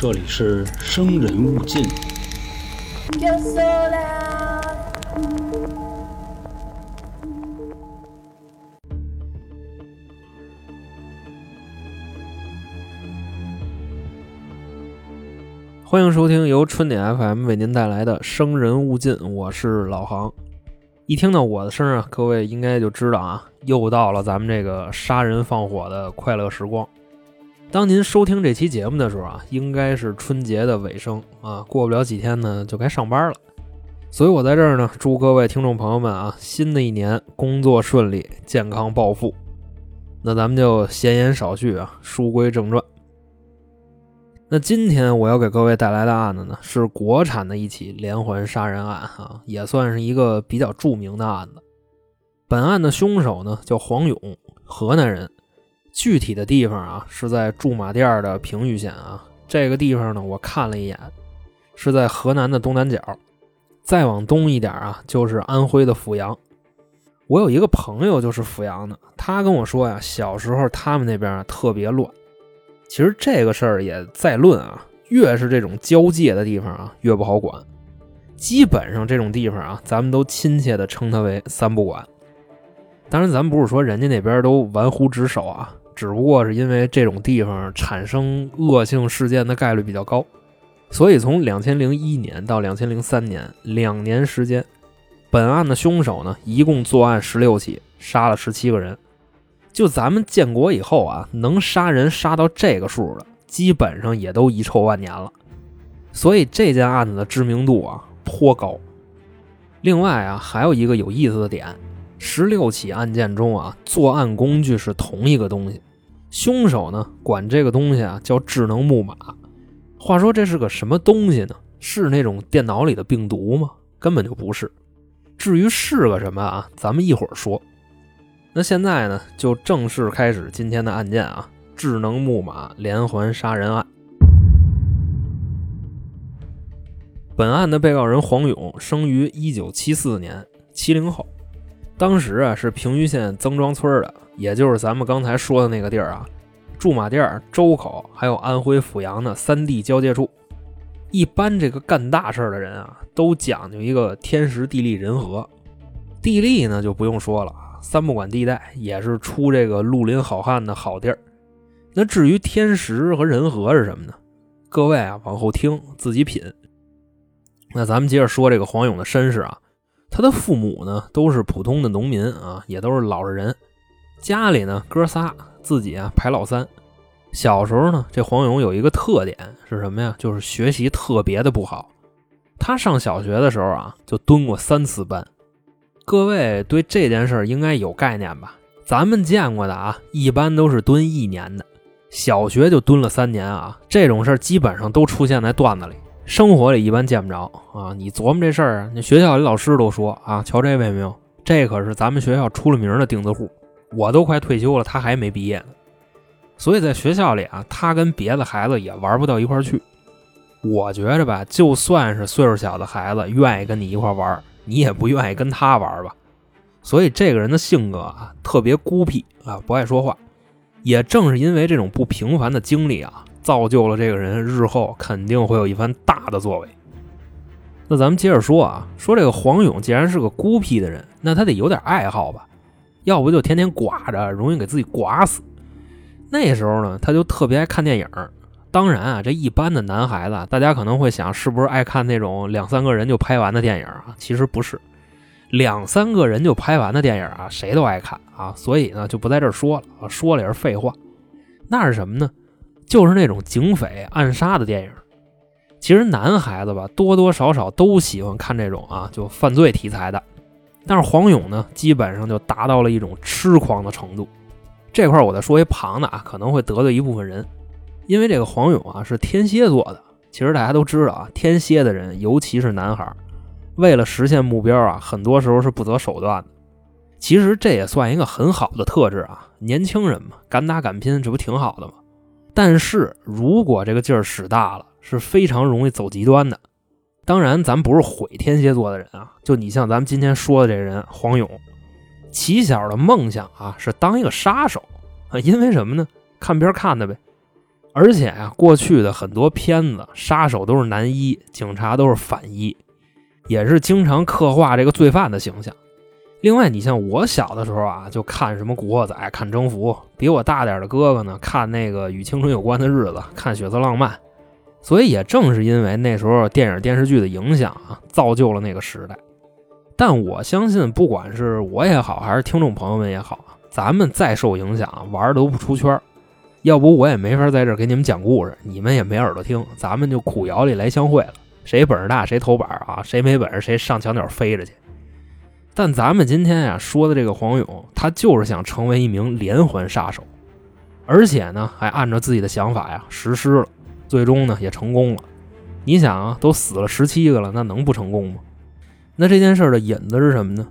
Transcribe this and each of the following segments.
这里是生人勿近。Yo sola. 欢迎收听由春点 FM 为您带来的《生人勿近》，我是老航。一听到我的声啊，各位应该就知道啊，又到了咱们这个杀人放火的快乐时光。当您收听这期节目的时候啊，应该是春节的尾声啊，过不了几天呢就该上班了。所以我在这儿呢，祝各位听众朋友们啊，新的一年工作顺利，健康暴富。那咱们就闲言少叙啊，书归正传。那今天我要给各位带来的案子呢，是国产的一起连环杀人案啊，也算是一个比较著名的案子。本案的凶手呢叫黄勇，河南人，具体的地方啊是在驻马店的平舆县啊。这个地方呢，我看了一眼，是在河南的东南角，再往东一点啊就是安徽的阜阳。我有一个朋友就是阜阳的，他跟我说呀，小时候他们那边啊特别乱。其实这个事儿也在论啊，越是这种交界的地方啊，越不好管。基本上这种地方啊，咱们都亲切的称它为“三不管”。当然，咱不是说人家那边都玩忽职守啊，只不过是因为这种地方产生恶性事件的概率比较高，所以从两千零一年到两千零三年两年时间，本案的凶手呢，一共作案十六起，杀了十七个人。就咱们建国以后啊，能杀人杀到这个数的，基本上也都遗臭万年了。所以这件案子的知名度啊颇高。另外啊，还有一个有意思的点，十六起案件中啊，作案工具是同一个东西，凶手呢管这个东西啊叫智能木马。话说这是个什么东西呢？是那种电脑里的病毒吗？根本就不是。至于是个什么啊，咱们一会儿说。那现在呢，就正式开始今天的案件啊——智能木马连环杀人案。本案的被告人黄勇生于一九七四年，七零后，当时啊是平舆县曾庄村的，也就是咱们刚才说的那个地儿啊，驻马店、周口还有安徽阜阳的三地交界处。一般这个干大事的人啊，都讲究一个天时地利人和。地利呢就不用说了。三不管地带也是出这个绿林好汉的好地儿。那至于天时和人和是什么呢？各位啊，往后听自己品。那咱们接着说这个黄勇的身世啊，他的父母呢都是普通的农民啊，也都是老实人。家里呢哥仨，自己啊排老三。小时候呢，这黄勇有一个特点是什么呀？就是学习特别的不好。他上小学的时候啊，就蹲过三次班。各位对这件事应该有概念吧？咱们见过的啊，一般都是蹲一年的，小学就蹲了三年啊。这种事儿基本上都出现在段子里，生活里一般见不着啊。你琢磨这事儿啊，那学校里老师都说啊，瞧这位没有？这可是咱们学校出了名的钉子户，我都快退休了，他还没毕业呢。所以在学校里啊，他跟别的孩子也玩不到一块去。我觉着吧，就算是岁数小的孩子愿意跟你一块玩。你也不愿意跟他玩吧，所以这个人的性格啊特别孤僻啊，不爱说话。也正是因为这种不平凡的经历啊，造就了这个人日后肯定会有一番大的作为。那咱们接着说啊，说这个黄勇既然是个孤僻的人，那他得有点爱好吧？要不就天天刮着，容易给自己刮死。那时候呢，他就特别爱看电影。当然啊，这一般的男孩子，大家可能会想，是不是爱看那种两三个人就拍完的电影啊？其实不是，两三个人就拍完的电影啊，谁都爱看啊。所以呢，就不在这儿说了啊，说了也是废话。那是什么呢？就是那种警匪暗杀的电影。其实男孩子吧，多多少少都喜欢看这种啊，就犯罪题材的。但是黄勇呢，基本上就达到了一种痴狂的程度。这块我再说一旁的啊，可能会得罪一部分人。因为这个黄勇啊是天蝎座的，其实大家都知道啊，天蝎的人，尤其是男孩，为了实现目标啊，很多时候是不择手段的。其实这也算一个很好的特质啊，年轻人嘛，敢打敢拼，这不挺好的吗？但是如果这个劲儿使大了，是非常容易走极端的。当然，咱不是毁天蝎座的人啊，就你像咱们今天说的这人黄勇，起小的梦想啊是当一个杀手啊，因为什么呢？看片看的呗。而且啊，过去的很多片子，杀手都是男一，警察都是反一，也是经常刻画这个罪犯的形象。另外，你像我小的时候啊，就看什么《古惑仔》，看《征服》；比我大点的哥哥呢，看那个与青春有关的日子，看《血色浪漫》。所以，也正是因为那时候电影电视剧的影响啊，造就了那个时代。但我相信，不管是我也好，还是听众朋友们也好，咱们再受影响，玩都不出圈要不我也没法在这儿给你们讲故事，你们也没耳朵听，咱们就苦窑里来相会了。谁本事大谁头板啊，谁没本事谁上墙角飞着去。但咱们今天呀说的这个黄勇，他就是想成为一名连环杀手，而且呢还按照自己的想法呀实施了，最终呢也成功了。你想啊，都死了十七个了，那能不成功吗？那这件事的引子是什么呢？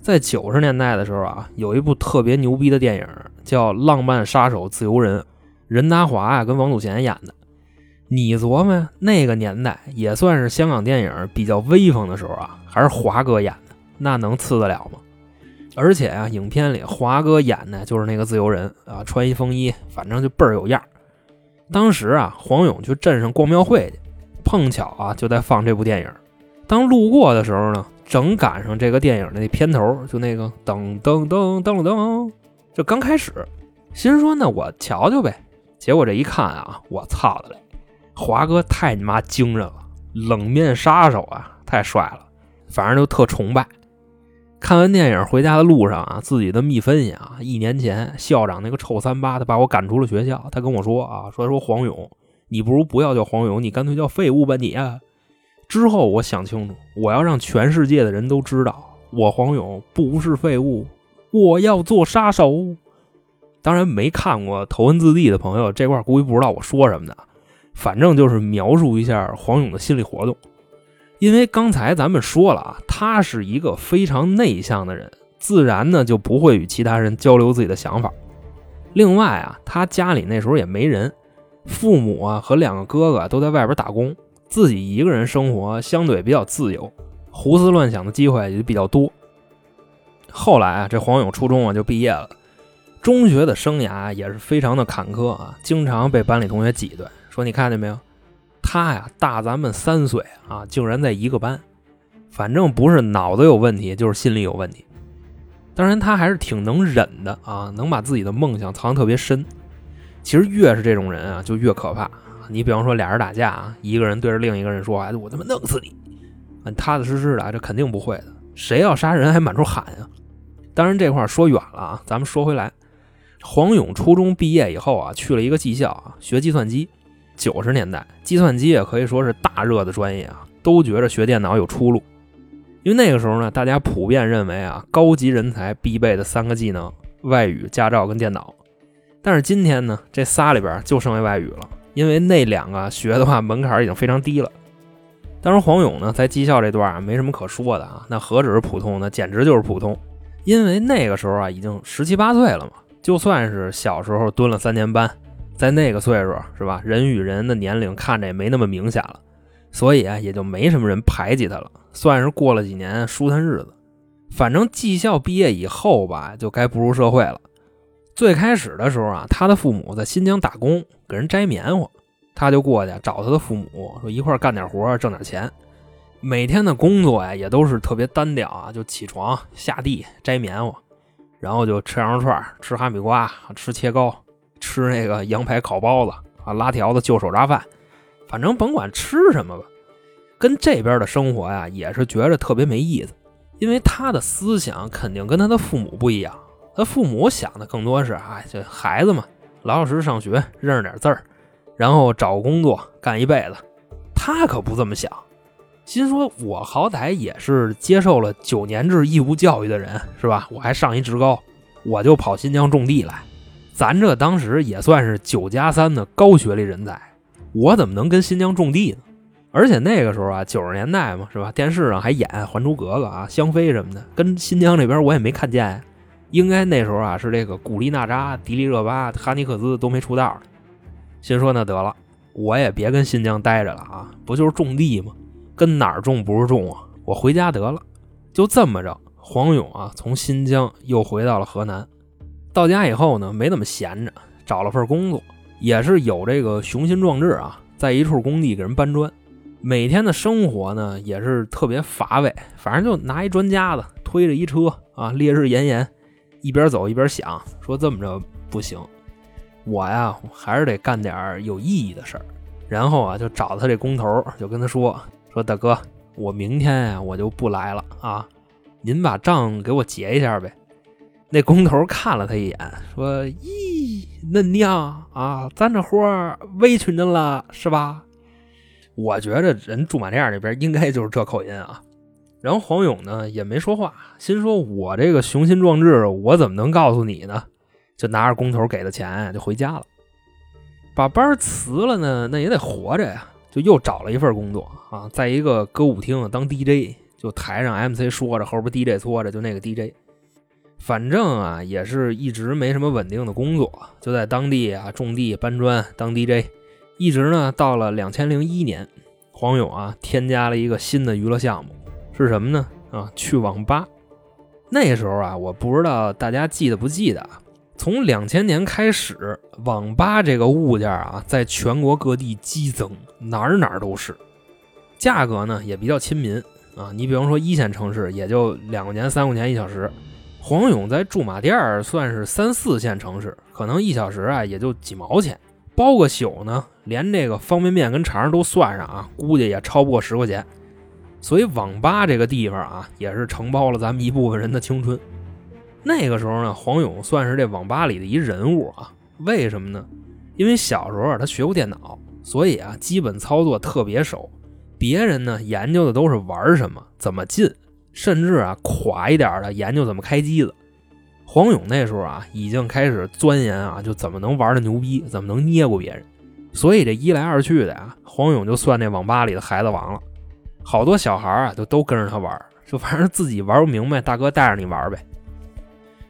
在九十年代的时候啊，有一部特别牛逼的电影叫《浪漫杀手自由人》，任达华啊跟王祖贤演的。你琢磨那个年代也算是香港电影比较威风的时候啊，还是华哥演的。那能次得了吗？而且啊，影片里华哥演的就是那个自由人啊，穿一风衣，反正就倍儿有样。当时啊，黄勇去镇上逛庙会去，碰巧啊就在放这部电影。当路过的时候呢，正赶上这个电影的那片头，就那个噔噔噔噔噔，就刚开始，心说那我瞧瞧呗。结果这一看啊，我操的嘞，华哥太你妈精神了，冷面杀手啊，太帅了，反正就特崇拜。看完电影回家的路上啊，自己的密分析啊，一年前校长那个臭三八，他把我赶出了学校。他跟我说啊，说说黄勇，你不如不要叫黄勇，你干脆叫废物吧你啊。之后我想清楚，我要让全世界的人都知道，我黄勇不是废物，我要做杀手。当然没看过《头文字 D》的朋友，这块估计不知道我说什么的，反正就是描述一下黄勇的心理活动。因为刚才咱们说了啊，他是一个非常内向的人，自然呢就不会与其他人交流自己的想法。另外啊，他家里那时候也没人，父母啊和两个哥哥都在外边打工，自己一个人生活相对比较自由，胡思乱想的机会也比较多。后来啊，这黄勇初中啊就毕业了，中学的生涯也是非常的坎坷啊，经常被班里同学挤兑，说你看见没有？他呀，大咱们三岁啊，竟然在一个班，反正不是脑子有问题，就是心理有问题。当然，他还是挺能忍的啊，能把自己的梦想藏得特别深。其实越是这种人啊，就越可怕。你比方说俩人打架啊，一个人对着另一个人说：“哎，我他妈弄死你！”踏踏实实的，这肯定不会的。谁要杀人还满处喊呀？当然这块说远了啊，咱们说回来，黄勇初中毕业以后啊，去了一个技校啊，学计算机。九十年代，计算机也可以说是大热的专业啊，都觉着学电脑有出路。因为那个时候呢，大家普遍认为啊，高级人才必备的三个技能：外语、驾照跟电脑。但是今天呢，这仨里边就剩下外语了，因为那两个学的话门槛已经非常低了。当然，黄勇呢，在技校这段啊，没什么可说的啊，那何止是普通，呢简直就是普通。因为那个时候啊，已经十七八岁了嘛，就算是小时候蹲了三年班。在那个岁数，是吧？人与人的年龄看着也没那么明显了，所以，也就没什么人排挤他了，算是过了几年舒坦日子。反正技校毕业以后吧，就该步入社会了。最开始的时候啊，他的父母在新疆打工，给人摘棉花，他就过去找他的父母，说一块干点活，挣点钱。每天的工作呀，也都是特别单调啊，就起床下地摘棉花，然后就吃羊肉串，吃哈密瓜，吃切糕。吃那个羊排烤包子啊，拉条子就手抓饭，反正甭管吃什么吧，跟这边的生活呀也是觉着特别没意思，因为他的思想肯定跟他的父母不一样。他父母想的更多是啊，这孩子嘛，老老实实上学，认识点字儿，然后找个工作干一辈子。他可不这么想，心说我好歹也是接受了九年制义务教育的人，是吧？我还上一职高，我就跑新疆种地来。咱这当时也算是九加三的高学历人才，我怎么能跟新疆种地呢？而且那个时候啊，九十年代嘛，是吧？电视上还演《还珠格格》啊、香妃什么的，跟新疆这边我也没看见。应该那时候啊，是这个古力娜扎、迪丽热巴、哈尼克斯都没出道呢。心说那得了，我也别跟新疆待着了啊，不就是种地吗？跟哪儿种不是种啊？我回家得了。就这么着，黄勇啊，从新疆又回到了河南。到家以后呢，没怎么闲着，找了份工作，也是有这个雄心壮志啊，在一处工地给人搬砖。每天的生活呢，也是特别乏味，反正就拿一砖夹子，推着一车啊，烈日炎炎，一边走一边想，说这么着不行，我呀还是得干点有意义的事儿。然后啊，就找他这工头，就跟他说说大哥，我明天呀我就不来了啊，您把账给我结一下呗。那工头看了他一眼，说：“咦，嫩娘啊，咱这活委屈您了，是吧？”我觉着人驻马店那边应该就是这口音啊。然后黄勇呢也没说话，心说：“我这个雄心壮志，我怎么能告诉你呢？”就拿着工头给的钱就回家了。把班辞了呢，那也得活着呀，就又找了一份工作啊，在一个歌舞厅当 DJ，就台上 MC 说着，后边 DJ 搓着，就那个 DJ。反正啊，也是一直没什么稳定的工作，就在当地啊种地搬砖当 DJ，一直呢到了两千零一年，黄勇啊添加了一个新的娱乐项目，是什么呢？啊，去网吧。那时候啊，我不知道大家记得不记得啊？从两千年开始，网吧这个物件啊，在全国各地激增，哪儿哪儿都是，价格呢也比较亲民啊。你比方说一线城市，也就两块钱、三块钱一小时。黄勇在驻马店儿算是三四线城市，可能一小时啊也就几毛钱，包个宿呢，连这个方便面跟肠都算上啊，估计也超不过十块钱。所以网吧这个地方啊，也是承包了咱们一部分人的青春。那个时候呢，黄勇算是这网吧里的一人物啊。为什么呢？因为小时候他学过电脑，所以啊，基本操作特别熟。别人呢研究的都是玩什么，怎么进。甚至啊，垮一点的研究怎么开机子。黄勇那时候啊，已经开始钻研啊，就怎么能玩的牛逼，怎么能捏过别人。所以这一来二去的呀，黄勇就算那网吧里的孩子王了。好多小孩啊，就都跟着他玩，就反正自己玩不明白，大哥带着你玩呗。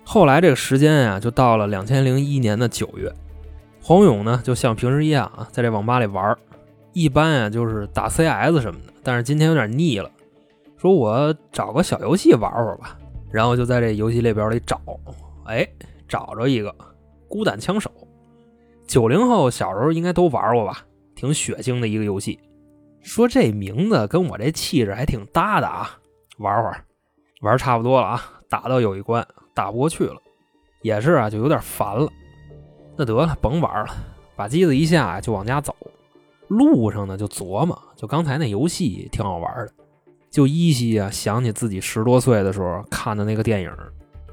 后来这个时间啊，就到了两千零一年的九月，黄勇呢，就像平时一样啊，在这网吧里玩。一般啊，就是打 CS 什么的，但是今天有点腻了。说我找个小游戏玩会儿吧，然后就在这游戏列表里找，哎，找着一个孤胆枪手。九零后小时候应该都玩过吧，挺血腥的一个游戏。说这名字跟我这气质还挺搭的啊，玩会儿，玩差不多了啊，打到有一关打不过去了，也是啊，就有点烦了。那得了，甭玩了，把机子一下就往家走。路上呢就琢磨，就刚才那游戏挺好玩的。就依稀啊想起自己十多岁的时候看的那个电影，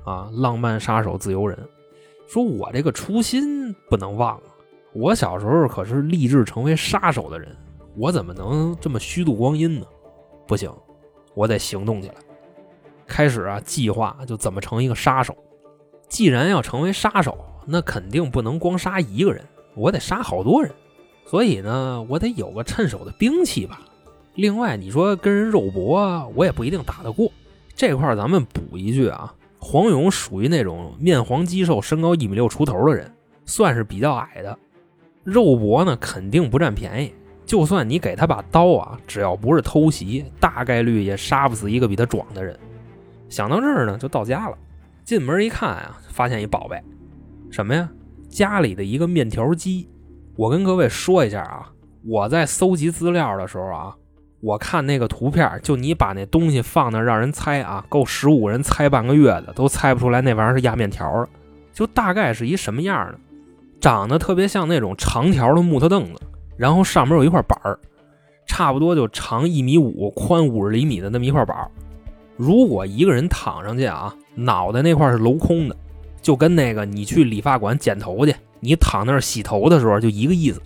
啊，《浪漫杀手自由人》，说我这个初心不能忘啊。我小时候可是立志成为杀手的人，我怎么能这么虚度光阴呢？不行，我得行动起来。开始啊，计划就怎么成一个杀手。既然要成为杀手，那肯定不能光杀一个人，我得杀好多人。所以呢，我得有个趁手的兵器吧。另外，你说跟人肉搏，我也不一定打得过。这块咱们补一句啊，黄勇属于那种面黄肌瘦、身高一米六出头的人，算是比较矮的。肉搏呢，肯定不占便宜。就算你给他把刀啊，只要不是偷袭，大概率也杀不死一个比他壮的人。想到这儿呢，就到家了。进门一看啊，发现一宝贝，什么呀？家里的一个面条机。我跟各位说一下啊，我在搜集资料的时候啊。我看那个图片，就你把那东西放那，让人猜啊，够十五人猜半个月的都猜不出来那玩意儿是压面条的，就大概是一什么样的，长得特别像那种长条的木头凳子，然后上面有一块板儿，差不多就长一米五，宽五十厘米的那么一块板儿。如果一个人躺上去啊，脑袋那块是镂空的，就跟那个你去理发馆剪头去，你躺那儿洗头的时候就一个意思。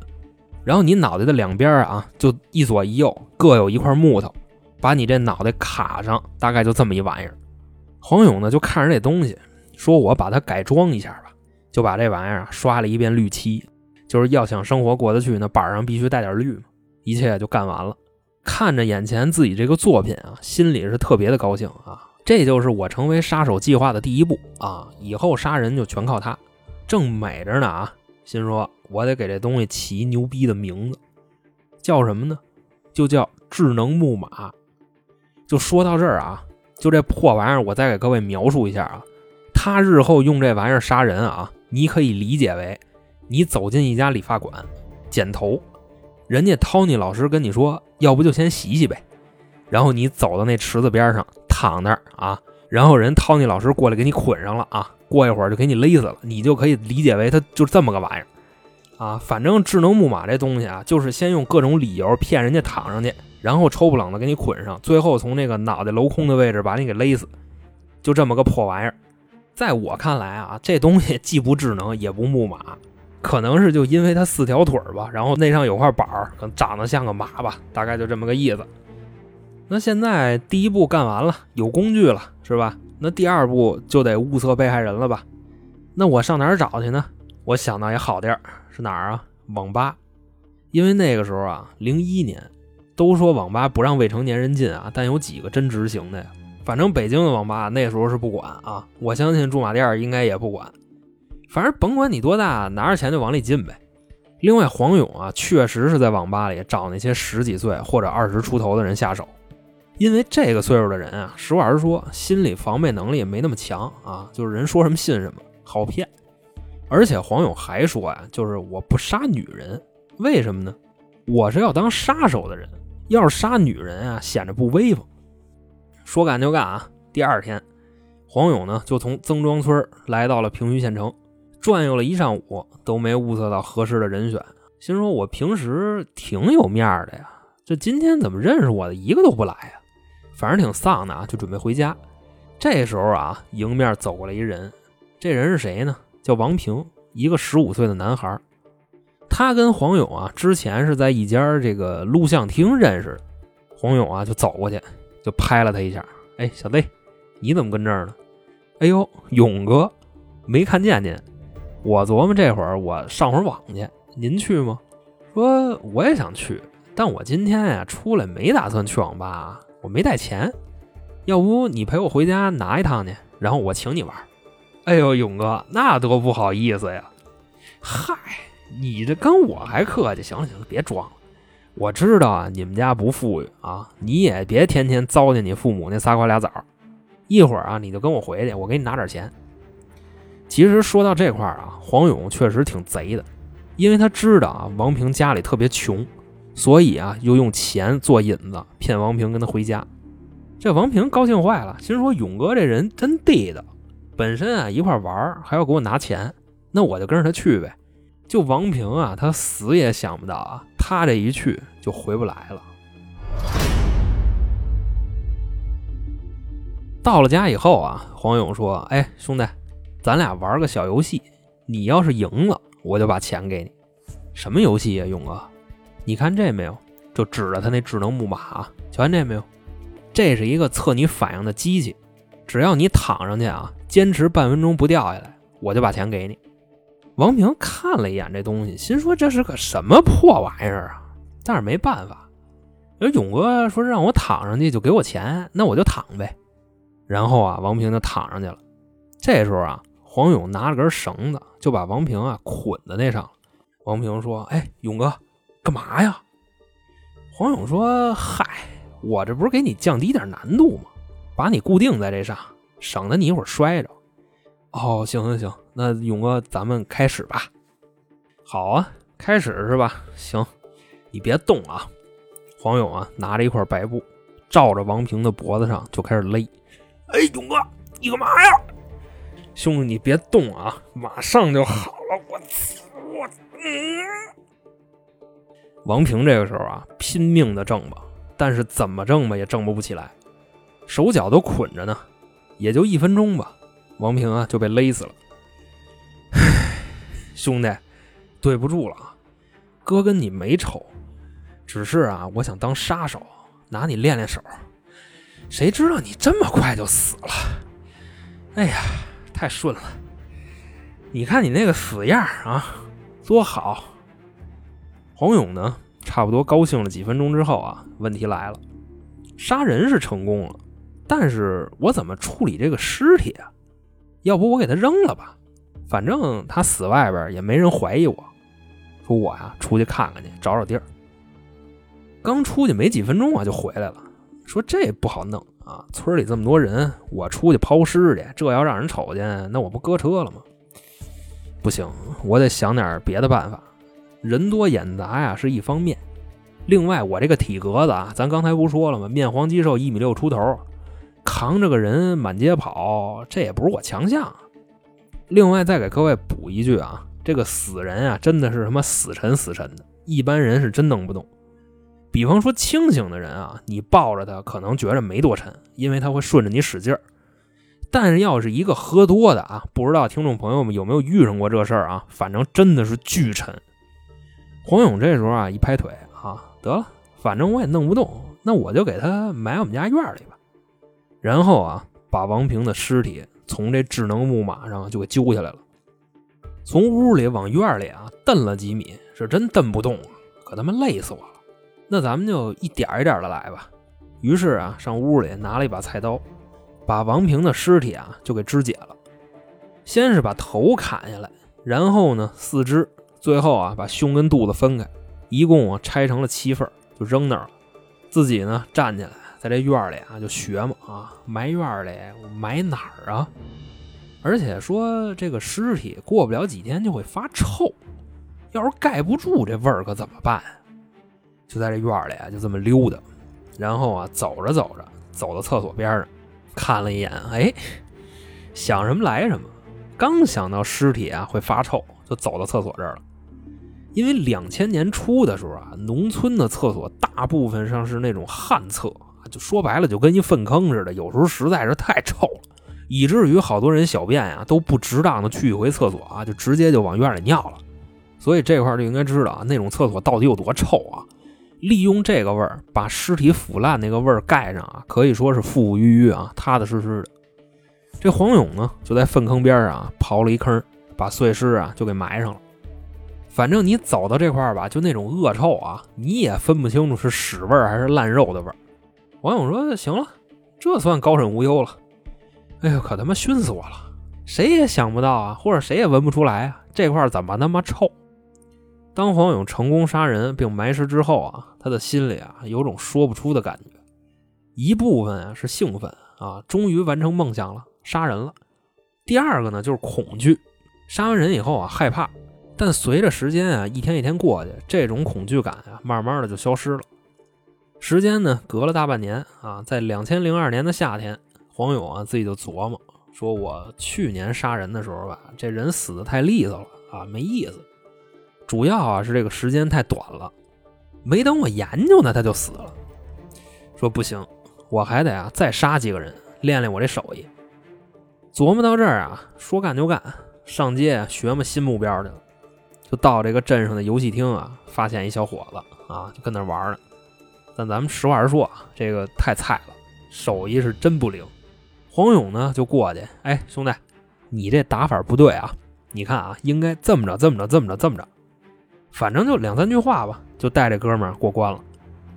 然后你脑袋的两边啊，就一左一右各有一块木头，把你这脑袋卡上，大概就这么一玩意儿。黄勇呢就看着这东西，说我把它改装一下吧，就把这玩意儿刷了一遍绿漆，就是要想生活过得去，那板上必须带点绿嘛。一切就干完了，看着眼前自己这个作品啊，心里是特别的高兴啊。这就是我成为杀手计划的第一步啊，以后杀人就全靠它。正美着呢啊。心说：“我得给这东西起一牛逼的名字，叫什么呢？就叫智能木马。”就说到这儿啊，就这破玩意儿，我再给各位描述一下啊。他日后用这玩意儿杀人啊，你可以理解为你走进一家理发馆剪头，人家 Tony 老师跟你说，要不就先洗洗呗。然后你走到那池子边上躺那儿啊，然后人 Tony 老师过来给你捆上了啊，过一会儿就给你勒死了，你就可以理解为他就这么个玩意儿啊。反正智能木马这东西啊，就是先用各种理由骗人家躺上去，然后抽不冷的给你捆上，最后从那个脑袋镂空的位置把你给勒死，就这么个破玩意儿。在我看来啊，这东西既不智能也不木马，可能是就因为它四条腿吧，然后那上有块板儿，可能长得像个马吧，大概就这么个意思。那现在第一步干完了，有工具了，是吧？那第二步就得物色被害人了吧？那我上哪儿找去呢？我想到一好地儿，是哪儿啊？网吧。因为那个时候啊，零一年，都说网吧不让未成年人进啊，但有几个真执行的呀？反正北京的网吧那时候是不管啊，我相信驻马店应该也不管。反正甭管你多大，拿着钱就往里进呗。另外，黄勇啊，确实是在网吧里找那些十几岁或者二十出头的人下手，因为这个岁数的人啊，实话实说，心理防备能力没那么强啊，就是人说什么信什么，好骗。而且黄勇还说呀，就是我不杀女人，为什么呢？我是要当杀手的人，要是杀女人啊，显得不威风。说干就干啊！第二天，黄勇呢就从曾庄村来到了平舆县城，转悠了一上午都没物色到合适的人选，心说：“我平时挺有面的呀，这今天怎么认识我的一个都不来呀？反正挺丧的啊，就准备回家。”这时候啊，迎面走过来一人，这人是谁呢？叫王平，一个十五岁的男孩。他跟黄勇啊之前是在一家这个录像厅认识的，黄勇啊就走过去。就拍了他一下，哎，小子，你怎么跟这儿呢？哎呦，勇哥，没看见您。我琢磨这会儿我上会儿网去，您去吗？说我也想去，但我今天呀出来没打算去网吧，我没带钱。要不你陪我回家拿一趟去，然后我请你玩。哎呦，勇哥，那多不好意思呀。嗨，你这跟我还客气？行了行了，别装了。我知道啊，你们家不富裕啊，你也别天天糟践你父母那仨瓜俩枣。一会儿啊，你就跟我回去，我给你拿点钱。其实说到这块儿啊，黄勇确实挺贼的，因为他知道啊，王平家里特别穷，所以啊，又用钱做引子骗王平跟他回家。这王平高兴坏了，心说勇哥这人真地道，本身啊一块玩还要给我拿钱，那我就跟着他去呗。就王平啊，他死也想不到啊，他这一去就回不来了。到了家以后啊，黄勇说：“哎，兄弟，咱俩玩个小游戏，你要是赢了，我就把钱给你。什么游戏呀，勇哥？你看这没有？就指着他那智能木马，瞧见这没有？这是一个测你反应的机器，只要你躺上去啊，坚持半分钟不掉下来，我就把钱给你。”王平看了一眼这东西，心说这是个什么破玩意儿啊！但是没办法，而勇哥说让我躺上去就给我钱，那我就躺呗。然后啊，王平就躺上去了。这时候啊，黄勇拿了根绳子就把王平啊捆在那上。王平说：“哎，勇哥，干嘛呀？”黄勇说：“嗨，我这不是给你降低点难度吗？把你固定在这上，省得你一会儿摔着。”哦，行行行，那勇哥，咱们开始吧。好啊，开始是吧？行，你别动啊。黄勇啊，拿着一块白布，照着王平的脖子上就开始勒。哎，勇哥，你干嘛呀？兄弟，你别动啊，马上就好了。我操，我嗯。王平这个时候啊，拼命的挣吧，但是怎么挣吧也挣不起来，手脚都捆着呢，也就一分钟吧。王平啊就被勒死了。唉，兄弟，对不住了啊，哥跟你没仇，只是啊，我想当杀手，拿你练练手。谁知道你这么快就死了？哎呀，太顺了！你看你那个死样啊，多好！黄勇呢，差不多高兴了几分钟之后啊，问题来了，杀人是成功了，但是我怎么处理这个尸体啊？要不我给他扔了吧，反正他死外边也没人怀疑我。说我呀出去看看去，找找地儿。刚出去没几分钟啊，就回来了。说这不好弄啊，村里这么多人，我出去抛尸去，这要让人瞅见，那我不搁车了吗？不行，我得想点别的办法。人多眼杂呀是一方面，另外我这个体格子啊，咱刚才不说了吗？面黄肌瘦，一米六出头，扛着个人满街跑，这也不是我强项。另外再给各位补一句啊，这个死人啊，真的是他妈死沉死沉的，一般人是真弄不动。比方说清醒的人啊，你抱着他可能觉着没多沉，因为他会顺着你使劲儿。但是要是一个喝多的啊，不知道听众朋友们有没有遇上过这事儿啊？反正真的是巨沉。黄勇这时候啊，一拍腿啊，得了，反正我也弄不动，那我就给他埋我们家院里吧。然后啊，把王平的尸体从这智能木马上就给揪下来了，从屋里往院里啊蹬了几米，是真蹬不动啊，可他妈累死我了。那咱们就一点一点的来吧。于是啊，上屋里拿了一把菜刀。把王平的尸体啊就给肢解了，先是把头砍下来，然后呢四肢，最后啊把胸跟肚子分开，一共啊拆成了七份，就扔那儿了。自己呢站起来，在这院里啊就学嘛啊埋院里埋哪儿啊？而且说这个尸体过不了几天就会发臭，要是盖不住这味儿可怎么办？就在这院里啊就这么溜达，然后啊走着走着走到厕所边上。看了一眼，哎，想什么来什么。刚想到尸体啊会发臭，就走到厕所这儿了。因为两千年初的时候啊，农村的厕所大部分上是那种旱厕，就说白了就跟一粪坑似的，有时候实在是太臭了，以至于好多人小便呀都不值当的去一回厕所啊，就直接就往院里尿了。所以这块就应该知道啊，那种厕所到底有多臭啊。利用这个味儿把尸体腐烂那个味儿盖上啊，可以说是富富裕裕啊，踏踏实实的。这黄勇呢，就在粪坑边上啊刨了一坑，把碎尸啊就给埋上了。反正你走到这块儿吧，就那种恶臭啊，你也分不清楚是屎味儿还是烂肉的味儿。黄勇说：“行了，这算高枕无忧了。”哎呦，可他妈熏死我了！谁也想不到啊，或者谁也闻不出来啊，这块怎么那么臭？当黄勇成功杀人并埋尸之后啊，他的心里啊有种说不出的感觉，一部分啊是兴奋啊，终于完成梦想了，杀人了；第二个呢就是恐惧，杀完人以后啊害怕，但随着时间啊一天一天过去，这种恐惧感啊慢慢的就消失了。时间呢隔了大半年啊，在两千零二年的夏天，黄勇啊自己就琢磨说：“我去年杀人的时候吧，这人死的太利索了啊，没意思。”主要啊是这个时间太短了，没等我研究呢，他就死了。说不行，我还得啊再杀几个人，练练我这手艺。琢磨到这儿啊，说干就干，上街学么新目标去了。就到这个镇上的游戏厅啊，发现一小伙子啊，就跟那玩呢。但咱们实话实说啊，这个太菜了，手艺是真不灵。黄勇呢就过去，哎，兄弟，你这打法不对啊！你看啊，应该这么着，这么着，这么着，这么着。反正就两三句话吧，就带这哥们儿过关了。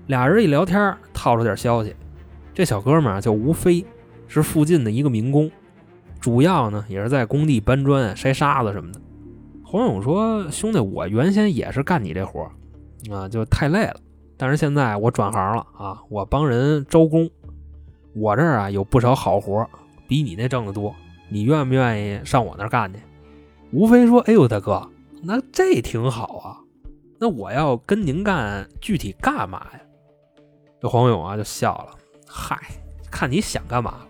俩人一聊天，套出点消息。这小哥们儿叫吴飞，是附近的一个民工，主要呢也是在工地搬砖、筛沙子什么的。黄勇说：“兄弟，我原先也是干你这活啊，就太累了。但是现在我转行了啊，我帮人招工。我这儿啊有不少好活，比你那挣得多。你愿不愿意上我那儿干去？”吴非说：“哎呦，大哥，那这挺好啊。”那我要跟您干，具体干嘛呀？这黄勇啊就笑了，嗨，看你想干嘛了。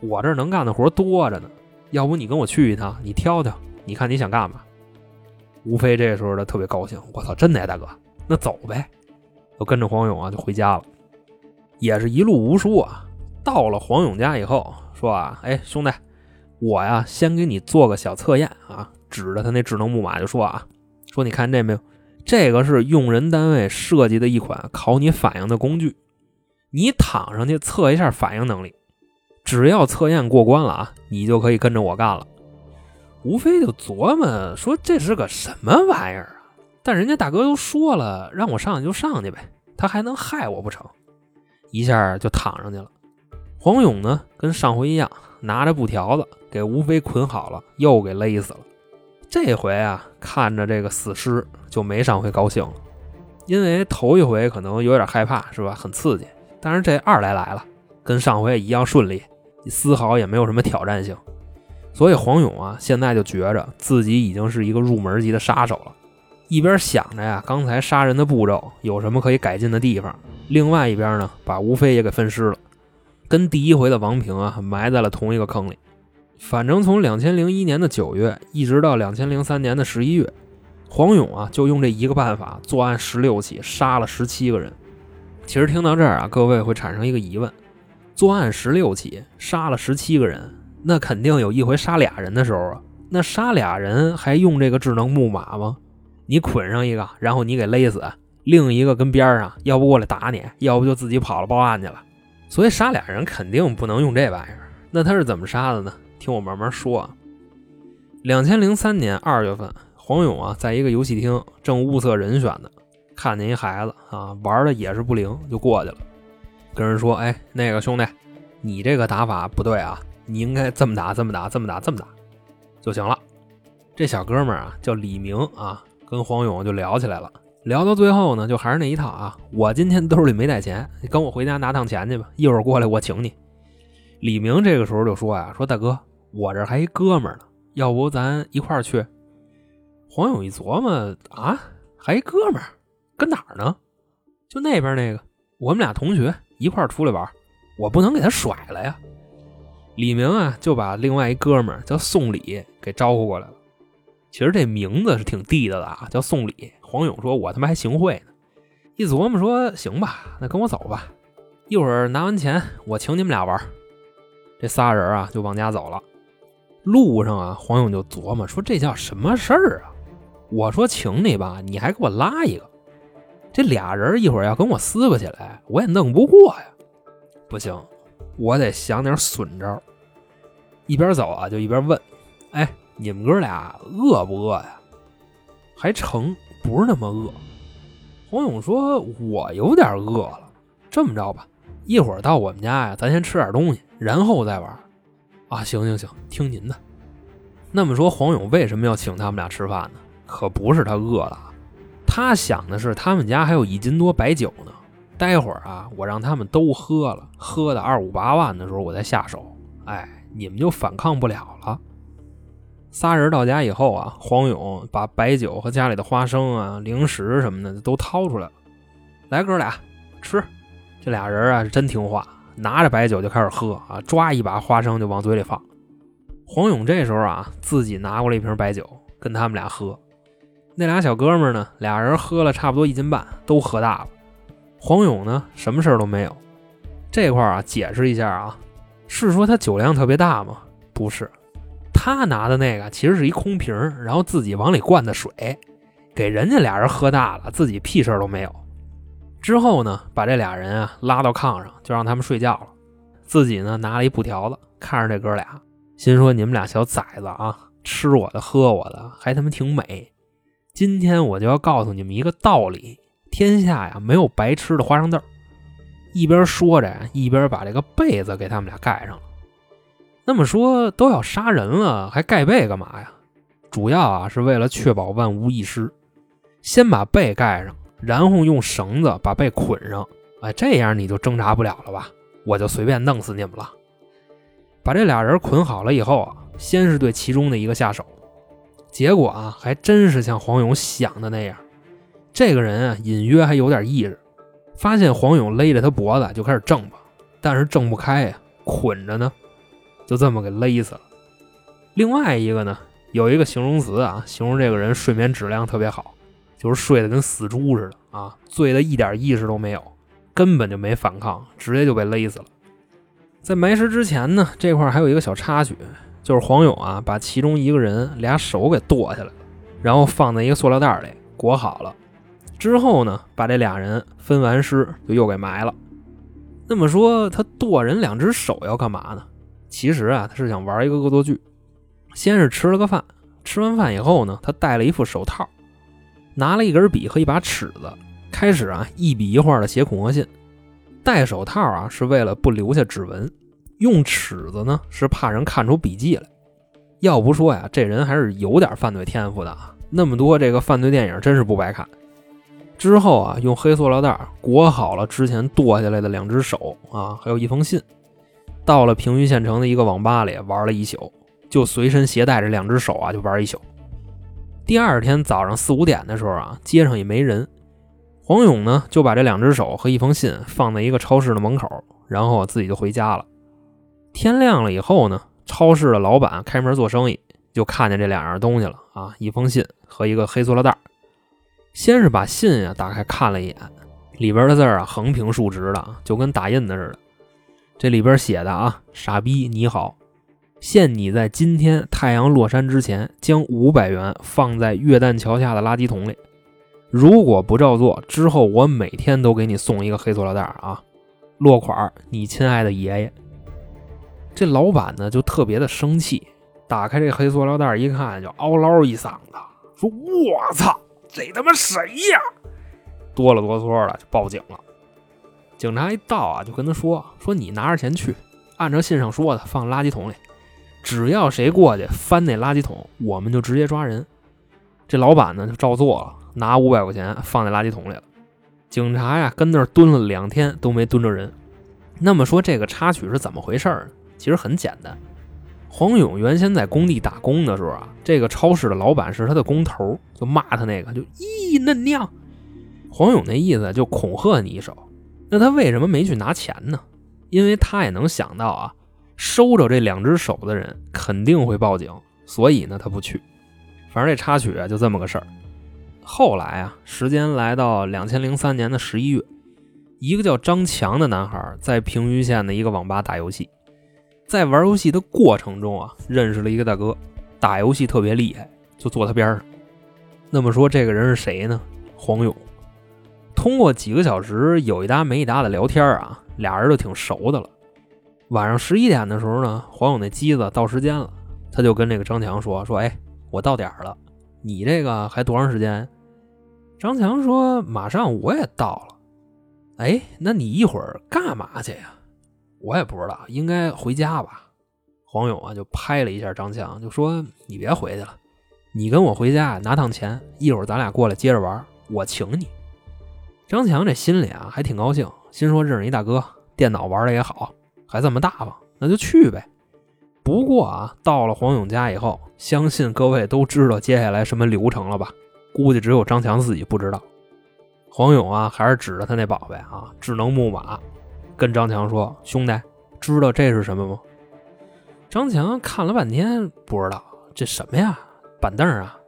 我这能干的活多着呢，要不你跟我去一趟，你挑挑，你看你想干嘛？吴飞这时候他特别高兴，我操，真的呀，大哥，那走呗，就跟着黄勇啊就回家了，也是一路无书啊。到了黄勇家以后，说啊，哎兄弟，我呀先给你做个小测验啊，指着他那智能木马就说啊，说你看这没有？这个是用人单位设计的一款考你反应的工具，你躺上去测一下反应能力，只要测验过关了啊，你就可以跟着我干了。吴非就琢磨说这是个什么玩意儿？但人家大哥都说了，让我上去就上去呗，他还能害我不成？一下就躺上去了。黄勇呢，跟上回一样，拿着布条子给吴非捆好了，又给勒死了。这回啊，看着这个死尸就没上回高兴了，因为头一回可能有点害怕，是吧？很刺激。但是这二来来了，跟上回一样顺利，丝毫也没有什么挑战性。所以黄勇啊，现在就觉着自己已经是一个入门级的杀手了。一边想着呀，刚才杀人的步骤有什么可以改进的地方，另外一边呢，把吴非也给分尸了，跟第一回的王平啊埋在了同一个坑里。反正从两千零一年的九月一直到两千零三年的十一月，黄勇啊就用这一个办法作案十六起，杀了十七个人。其实听到这儿啊，各位会产生一个疑问：作案十六起，杀了十七个人，那肯定有一回杀俩人的时候啊。那杀俩人还用这个智能木马吗？你捆上一个，然后你给勒死，另一个跟边上，要不过来打你，要不就自己跑了报案去了。所以杀俩人肯定不能用这玩意儿。那他是怎么杀的呢？听我慢慢说啊。两千零三年二月份，黄勇啊，在一个游戏厅正物色人选呢，看见一孩子啊，玩的也是不灵，就过去了，跟人说：“哎，那个兄弟，你这个打法不对啊，你应该这么打，这么打，这么打，这么打就行了。”这小哥们儿啊，叫李明啊。跟黄勇就聊起来了，聊到最后呢，就还是那一套啊。我今天兜里没带钱，你跟我回家拿趟钱去吧。一会儿过来我请你。李明这个时候就说呀：“说大哥，我这还一哥们呢，要不咱一块儿去？”黄勇一琢磨啊，还一哥们儿，跟哪儿呢？就那边那个，我们俩同学一块儿出来玩，我不能给他甩了呀。李明啊，就把另外一哥们儿叫宋礼给招呼过来了。其实这名字是挺地道的啊，叫送礼。黄勇说：“我他妈还行贿呢。”一琢磨说：“行吧，那跟我走吧。一会儿拿完钱，我请你们俩玩。”这仨人啊就往家走了。路上啊，黄勇就琢磨说：“这叫什么事儿啊？我说请你吧，你还给我拉一个。这俩人一会儿要跟我撕巴起来，我也弄不过呀。不行，我得想点损招。”一边走啊，就一边问：“哎。”你们哥俩饿不饿呀？还成，不是那么饿。黄勇说：“我有点饿了。这么着吧，一会儿到我们家呀，咱先吃点东西，然后再玩。”啊，行行行，听您的。那么说，黄勇为什么要请他们俩吃饭呢？可不是他饿了，他想的是他们家还有一斤多白酒呢。待会儿啊，我让他们都喝了，喝的二五八万的时候，我再下手。哎，你们就反抗不了了。仨人到家以后啊，黄勇把白酒和家里的花生啊、零食什么的都掏出来了。来，哥俩吃。这俩人啊是真听话，拿着白酒就开始喝啊，抓一把花生就往嘴里放。黄勇这时候啊，自己拿过来一瓶白酒，跟他们俩喝。那俩小哥们呢，俩人喝了差不多一斤半，都喝大了。黄勇呢，什么事儿都没有。这块啊，解释一下啊，是说他酒量特别大吗？不是。他拿的那个其实是一空瓶，然后自己往里灌的水，给人家俩人喝大了，自己屁事都没有。之后呢，把这俩人啊拉到炕上，就让他们睡觉了。自己呢拿了一布条子，看着这哥俩，心说：“你们俩小崽子啊，吃我的喝我的，还他妈挺美。今天我就要告诉你们一个道理：天下呀，没有白吃的花生豆。”一边说着，一边把这个被子给他们俩盖上了。那么说都要杀人了，还盖被干嘛呀？主要啊是为了确保万无一失。先把被盖上，然后用绳子把被捆上。哎，这样你就挣扎不了了吧？我就随便弄死你们了。把这俩人捆好了以后啊，先是对其中的一个下手。结果啊，还真是像黄勇想的那样，这个人啊隐约还有点意识。发现黄勇勒着他脖子就开始挣吧，但是挣不开呀，捆着呢。就这么给勒死了。另外一个呢，有一个形容词啊，形容这个人睡眠质量特别好，就是睡得跟死猪似的啊，醉的一点意识都没有，根本就没反抗，直接就被勒死了。在埋尸之前呢，这块还有一个小插曲，就是黄勇啊，把其中一个人俩手给剁下来了，然后放在一个塑料袋里裹好了，之后呢，把这俩人分完尸就又给埋了。那么说他剁人两只手要干嘛呢？其实啊，他是想玩一个恶作剧。先是吃了个饭，吃完饭以后呢，他戴了一副手套，拿了一根笔和一把尺子，开始啊一笔一画的写恐吓信。戴手套啊是为了不留下指纹，用尺子呢是怕人看出笔迹来。要不说呀，这人还是有点犯罪天赋的啊。那么多这个犯罪电影真是不白看。之后啊，用黑塑料袋裹好了之前剁下来的两只手啊，还有一封信。到了平舆县城的一个网吧里玩了一宿，就随身携带着两只手啊，就玩一宿。第二天早上四五点的时候啊，街上也没人，黄勇呢就把这两只手和一封信放在一个超市的门口，然后自己就回家了。天亮了以后呢，超市的老板开门做生意，就看见这两样东西了啊，一封信和一个黑塑料袋。先是把信呀打开看了一眼，里边的字啊横平竖直的，就跟打印的似的。这里边写的啊，傻逼你好。限你在今天太阳落山之前，将五百元放在月旦桥下的垃圾桶里。如果不照做，之后我每天都给你送一个黑塑料袋啊！落款你亲爱的爷爷。这老板呢就特别的生气，打开这黑塑料袋一看，就嗷唠一嗓子，说：“我操，这他妈谁呀？”哆了哆嗦的就报警了。警察一到啊，就跟他说：“说你拿着钱去，按照信上说的放垃圾桶里。”只要谁过去翻那垃圾桶，我们就直接抓人。这老板呢就照做了，拿五百块钱放在垃圾桶里了。警察呀跟那儿蹲了两天都没蹲着人。那么说这个插曲是怎么回事呢？其实很简单，黄勇原先在工地打工的时候啊，这个超市的老板是他的工头，就骂他那个就咦嫩娘。黄勇那意思就恐吓你一手。那他为什么没去拿钱呢？因为他也能想到啊。收着这两只手的人肯定会报警，所以呢，他不去。反正这插曲啊，就这么个事儿。后来啊，时间来到两千零三年的十一月，一个叫张强的男孩在平舆县的一个网吧打游戏，在玩游戏的过程中啊，认识了一个大哥，打游戏特别厉害，就坐他边上。那么说，这个人是谁呢？黄勇。通过几个小时有一搭没一搭的聊天啊，俩人就挺熟的了。晚上十一点的时候呢，黄勇那机子到时间了，他就跟这个张强说：“说哎，我到点了，你这个还多长时间？”张强说：“马上我也到了。”哎，那你一会儿干嘛去呀？我也不知道，应该回家吧。黄勇啊就拍了一下张强，就说：“你别回去了，你跟我回家拿趟钱，一会儿咱俩过来接着玩，我请你。”张强这心里啊还挺高兴，心说认识一大哥，电脑玩的也好。还这么大方，那就去呗。不过啊，到了黄勇家以后，相信各位都知道接下来什么流程了吧？估计只有张强自己不知道。黄勇啊，还是指着他那宝贝啊，智能木马，跟张强说：“兄弟，知道这是什么吗？”张强看了半天，不知道这什么呀？板凳啊？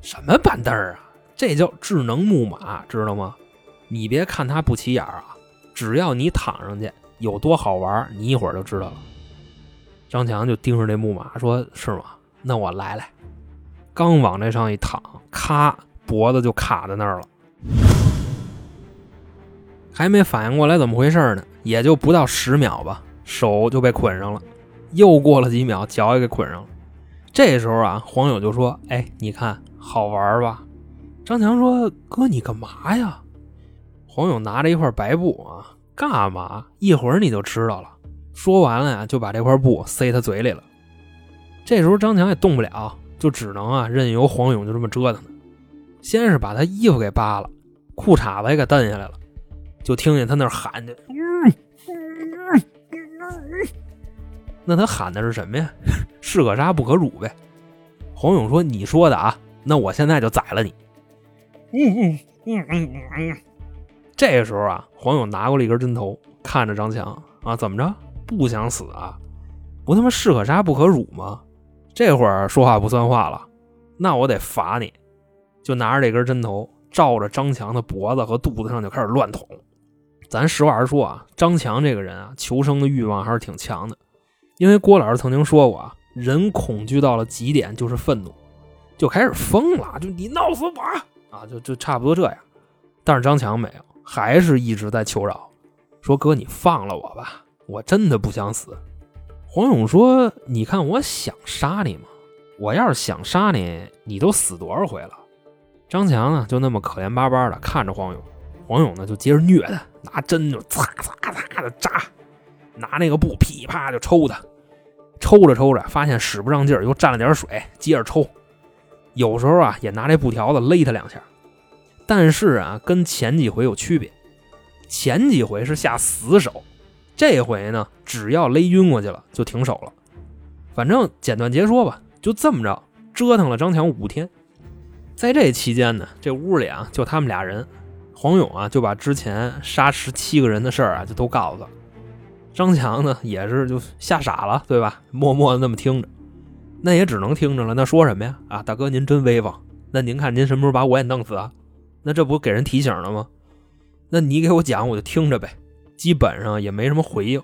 什么板凳啊？这叫智能木马，知道吗？你别看他不起眼啊，只要你躺上去。有多好玩，你一会儿就知道了。张强就盯着这木马，说是吗？那我来来。刚往这上一躺，咔，脖子就卡在那儿了。还没反应过来怎么回事呢，也就不到十秒吧，手就被捆上了。又过了几秒，脚也给捆上了。这时候啊，黄友就说：“哎，你看好玩吧？”张强说：“哥，你干嘛呀？”黄勇拿着一块白布啊。干嘛？一会儿你就知道了。说完了呀，就把这块布塞他嘴里了。这时候张强也动不了，就只能啊任由黄勇就这么折腾。先是把他衣服给扒了，裤衩子也给蹬下来了，就听见他那喊着：“那他喊的是什么呀？士可杀不可辱呗。”黄勇说：“你说的啊，那我现在就宰了你。”嗯嗯嗯嗯嗯。这个时候啊，黄勇拿过了一根针头，看着张强啊，怎么着？不想死啊？不他妈士可杀不可辱吗？这会儿说话不算话了，那我得罚你！就拿着这根针头，照着张强的脖子和肚子上就开始乱捅。咱实话实说啊，张强这个人啊，求生的欲望还是挺强的。因为郭老师曾经说过啊，人恐惧到了极点就是愤怒，就开始疯了，就你闹死我啊，就就差不多这样。但是张强没有。还是一直在求饶，说：“哥，你放了我吧，我真的不想死。”黄勇说：“你看我想杀你吗？我要是想杀你，你都死多少回了？”张强呢，就那么可怜巴巴的看着黄勇，黄勇呢就接着虐他，拿针就擦擦擦的扎，拿那个布噼啪就抽他，抽着抽着发现使不上劲儿，又蘸了点水，接着抽。有时候啊，也拿这布条子勒他两下。但是啊，跟前几回有区别，前几回是下死手，这回呢，只要勒晕过去了就停手了。反正简短截说吧，就这么着折腾了张强五天。在这期间呢，这屋里啊就他们俩人，黄勇啊就把之前杀十七个人的事儿啊就都告诉了。张强呢也是就吓傻了，对吧？默默的那么听着，那也只能听着了。那说什么呀？啊，大哥您真威风。那您看您什么时候把我也弄死啊？那这不给人提醒了吗？那你给我讲，我就听着呗。基本上也没什么回应。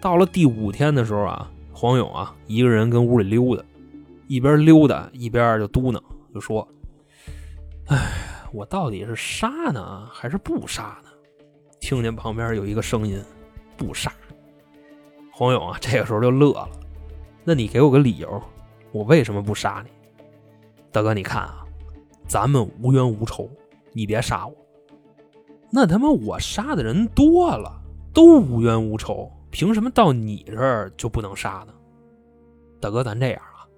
到了第五天的时候啊，黄勇啊一个人跟屋里溜达，一边溜达一边就嘟囔，就说。哎，我到底是杀呢，还是不杀呢？听见旁边有一个声音，不杀。黄勇啊，这个时候就乐了。那你给我个理由，我为什么不杀你？大哥，你看啊，咱们无冤无仇，你别杀我。那他妈我杀的人多了，都无冤无仇，凭什么到你这儿就不能杀呢？大哥，咱这样啊，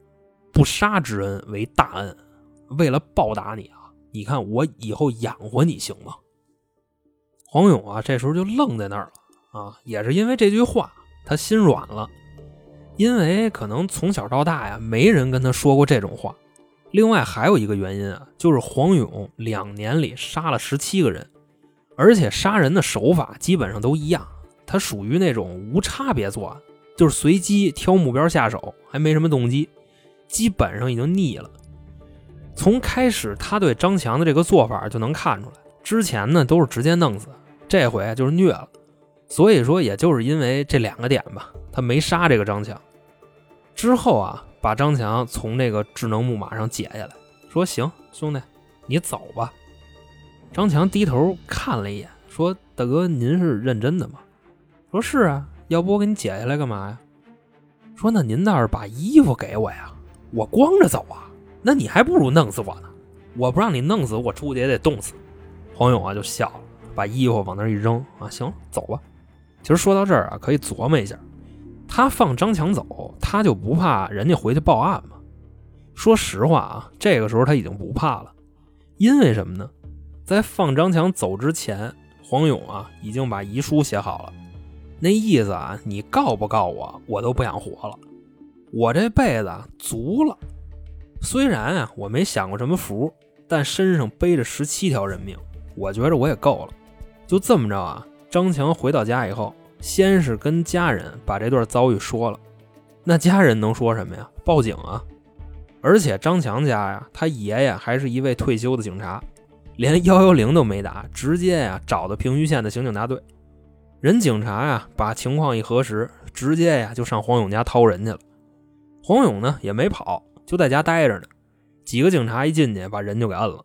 不杀之恩为大恩，为了报答你啊。你看我以后养活你行吗？黄勇啊，这时候就愣在那儿了啊！也是因为这句话，他心软了。因为可能从小到大呀，没人跟他说过这种话。另外还有一个原因啊，就是黄勇两年里杀了十七个人，而且杀人的手法基本上都一样，他属于那种无差别作案，就是随机挑目标下手，还没什么动机，基本上已经腻了。从开始他对张强的这个做法就能看出来，之前呢都是直接弄死，这回就是虐了。所以说，也就是因为这两个点吧，他没杀这个张强。之后啊，把张强从这个智能木马上解下来，说：“行，兄弟，你走吧。”张强低头看了一眼，说：“大哥，您是认真的吗？”说：“是啊，要不我给你解下来干嘛呀？”说：“那您倒是把衣服给我呀，我光着走啊。”那你还不如弄死我呢！我不让你弄死我，出去也得冻死。黄勇啊就笑了，把衣服往那一扔啊，行，走吧。其实说到这儿啊，可以琢磨一下，他放张强走，他就不怕人家回去报案吗？说实话啊，这个时候他已经不怕了，因为什么呢？在放张强走之前，黄勇啊已经把遗书写好了，那意思啊，你告不告我，我都不想活了，我这辈子足了。虽然啊，我没享过什么福，但身上背着十七条人命，我觉着我也够了。就这么着啊，张强回到家以后，先是跟家人把这段遭遇说了。那家人能说什么呀？报警啊！而且张强家呀，他爷爷还是一位退休的警察，连幺幺零都没打，直接呀找的平舆县的刑警大队。人警察呀，把情况一核实，直接呀就上黄勇家掏人去了。黄勇呢也没跑。就在家待着呢，几个警察一进去，把人就给摁了。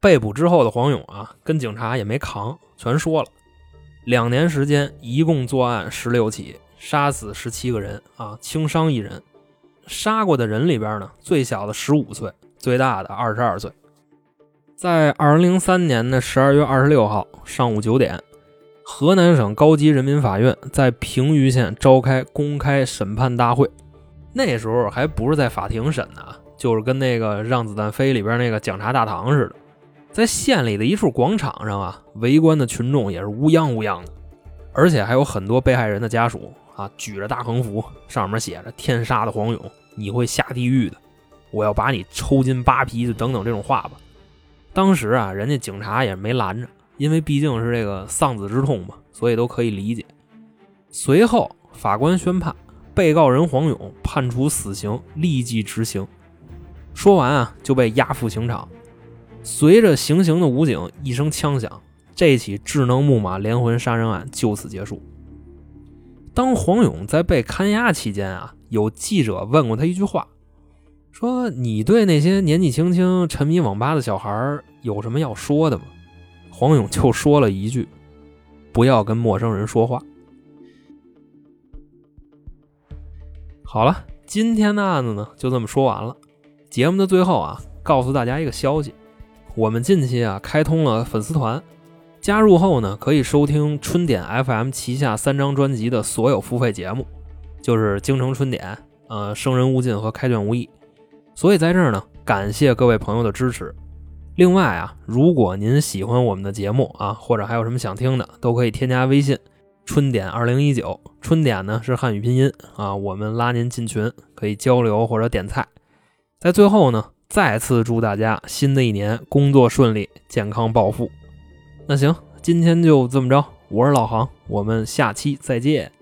被捕之后的黄勇啊，跟警察也没扛，全说了。两年时间，一共作案十六起，杀死十七个人啊，轻伤一人。杀过的人里边呢，最小的十五岁，最大的二十二岁。在二零零三年的十二月二十六号上午九点，河南省高级人民法院在平舆县召开公开审判大会。那时候还不是在法庭审呢，就是跟那个《让子弹飞》里边那个讲察大堂似的，在县里的一处广场上啊，围观的群众也是乌泱乌泱的，而且还有很多被害人的家属啊，举着大横幅，上面写着“天杀的黄勇，你会下地狱的，我要把你抽筋扒皮”就等等这种话吧。当时啊，人家警察也没拦着，因为毕竟是这个丧子之痛嘛，所以都可以理解。随后，法官宣判。被告人黄勇判处死刑，立即执行。说完啊，就被押赴刑场。随着行刑的武警一声枪响，这起智能木马连环杀人案就此结束。当黄勇在被看押期间啊，有记者问过他一句话，说：“你对那些年纪轻轻沉迷网吧的小孩有什么要说的吗？”黄勇就说了一句：“不要跟陌生人说话。”好了，今天的案子呢就这么说完了。节目的最后啊，告诉大家一个消息：我们近期啊开通了粉丝团，加入后呢可以收听春点 FM 旗下三张专辑的所有付费节目，就是《京城春点》、呃《生人勿近》和《开卷无益》。所以在这儿呢，感谢各位朋友的支持。另外啊，如果您喜欢我们的节目啊，或者还有什么想听的，都可以添加微信。春点二零一九，春点呢是汉语拼音啊，我们拉您进群可以交流或者点菜。在最后呢，再次祝大家新的一年工作顺利，健康暴富。那行，今天就这么着，我是老航，我们下期再见。